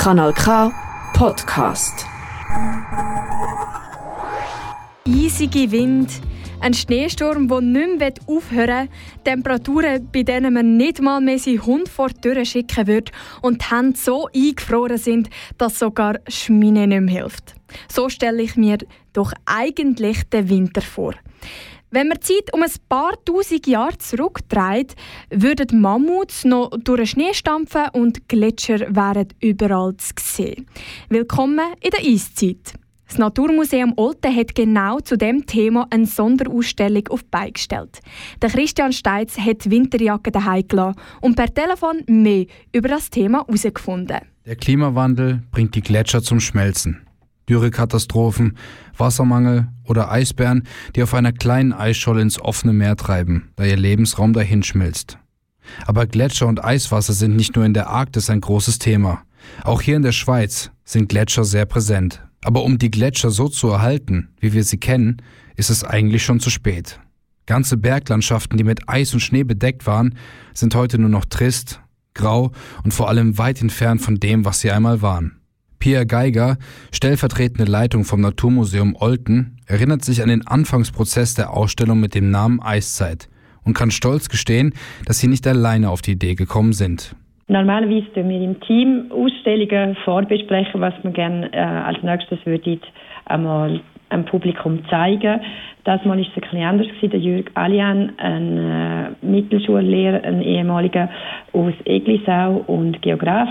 Kanal K Podcast. Eisige Wind, ein Schneesturm, der nicht mehr aufhören will, Temperaturen, bei denen man nicht mal mehr seinen Hund vor die Tür schicken würde und die Hände so eingefroren sind, dass sogar Schmine nicht mehr hilft. So stelle ich mir doch eigentlich den Winter vor. Wenn man die Zeit um ein paar tausend Jahre zurückdreht, würden Mammuts noch durch den Schnee stampfen und Gletscher wären überall zu sehen. Willkommen in der Eiszeit. Das Naturmuseum Olten hat genau zu dem Thema eine Sonderausstellung auf die gestellt. Der Christian Steitz hat die Winterjacke daheim gelassen und per Telefon mehr über das Thema herausgefunden. Der Klimawandel bringt die Gletscher zum Schmelzen. Dürrekatastrophen, Wassermangel oder Eisbären, die auf einer kleinen Eisscholle ins offene Meer treiben, da ihr Lebensraum dahinschmilzt. Aber Gletscher und Eiswasser sind nicht nur in der Arktis ein großes Thema. Auch hier in der Schweiz sind Gletscher sehr präsent. Aber um die Gletscher so zu erhalten, wie wir sie kennen, ist es eigentlich schon zu spät. Ganze Berglandschaften, die mit Eis und Schnee bedeckt waren, sind heute nur noch trist, grau und vor allem weit entfernt von dem, was sie einmal waren. Pia Geiger, stellvertretende Leitung vom Naturmuseum Olten, erinnert sich an den Anfangsprozess der Ausstellung mit dem Namen Eiszeit und kann stolz gestehen, dass sie nicht alleine auf die Idee gekommen sind. Normalerweise tun wir im Team Ausstellungen vorbesprechen, was wir gerne äh, als nächstes würde einmal einem Publikum zeigen. Das Mal ist es ein bisschen anders gewesen. Der Jürg Alian, ein äh, Mittelschullehrer, ein ehemaliger aus Eglisau und Geograf,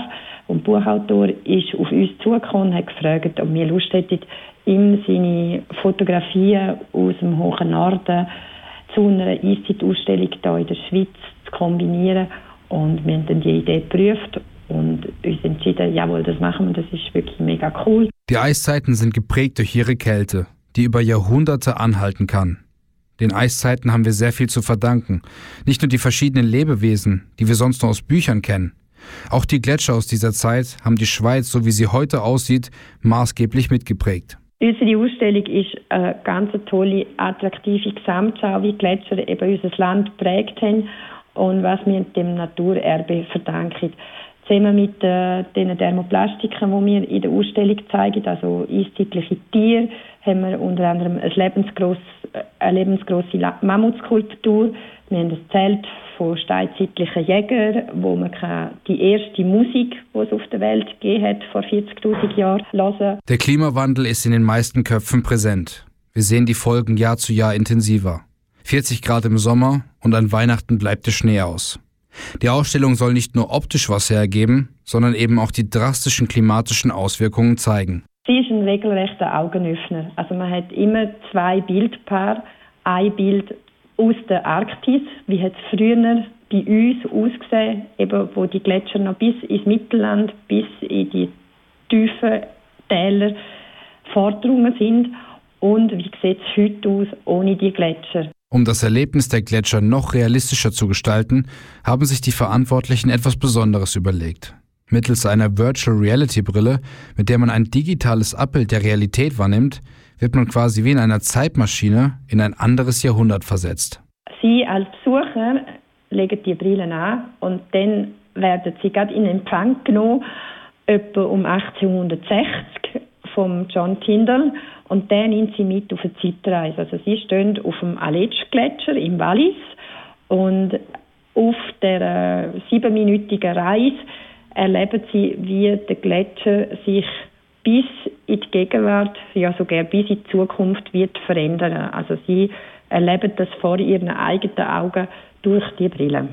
und Buchautor ist auf uns zugekommen und hat gefragt, ob wir Lust hätten, ihm seine Fotografien aus dem hohen Norden zu einer Eiszeitausstellung hier in der Schweiz zu kombinieren. Und wir haben dann die Idee geprüft und uns entschieden, jawohl, das machen wir, das ist wirklich mega cool. Die Eiszeiten sind geprägt durch ihre Kälte, die über Jahrhunderte anhalten kann. Den Eiszeiten haben wir sehr viel zu verdanken. Nicht nur die verschiedenen Lebewesen, die wir sonst nur aus Büchern kennen. Auch die Gletscher aus dieser Zeit haben die Schweiz, so wie sie heute aussieht, maßgeblich mitgeprägt. Unsere Ausstellung ist eine ganz tolle, attraktive Gesamtschau, wie Gletscher eben unser Land geprägt haben und was wir dem Naturerbe verdanken. Zusammen mit äh, den Thermoplastiken, die wir in der Ausstellung zeigen, also eiszeitliche Tiere, haben wir unter anderem eine lebensgrosse, äh, eine lebensgrosse Mammutskulptur. Wir haben ein Zelt von steinzeitlichen Jägern, wo man die erste Musik, die es auf der Welt gegeben hat, vor 40.000 Jahren, hören Der Klimawandel ist in den meisten Köpfen präsent. Wir sehen die Folgen Jahr zu Jahr intensiver. 40 Grad im Sommer und an Weihnachten bleibt der Schnee aus. Die Ausstellung soll nicht nur optisch was hergeben, sondern eben auch die drastischen klimatischen Auswirkungen zeigen. Sie ist ein regelrechter Augenöffner. Also man hat immer zwei Bildpaare. Ein Bild aus der Arktis, wie hat es früher bei uns ausgesehen, eben wo die Gletscher noch bis ins Mittelland, bis in die tiefen Täler vordrungen sind und wie sieht es heute aus ohne die Gletscher. Um das Erlebnis der Gletscher noch realistischer zu gestalten, haben sich die Verantwortlichen etwas Besonderes überlegt. Mittels einer Virtual Reality Brille, mit der man ein digitales Abbild der Realität wahrnimmt, wird man quasi wie in einer Zeitmaschine in ein anderes Jahrhundert versetzt. Sie als Besucher legen die Brille an und dann werden sie gerade in Empfang genommen, etwa um 1860 vom John Tyndall und der nimmt sie mit auf eine Zeitreise. Also sie stehen auf dem Aletsch-Gletscher im Wallis und auf der siebenminütigen Reise erleben sie, wie der Gletscher sich bis in die Gegenwart, ja sogar bis in die Zukunft wird verändern. Also sie erleben das vor ihren eigenen Augen durch die Brille.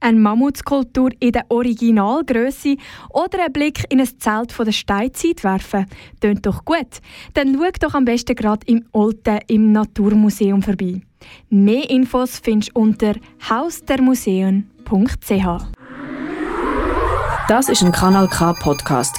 Eine Mammutskulptur in der Originalgröße oder einen Blick in ein Zelt von der Steinzeit werfen. Tönt doch gut. Dann schau doch am besten gerade im Olten im Naturmuseum vorbei. Mehr Infos findest du unter hausdermuseen.ch. Das ist ein Kanal K Podcast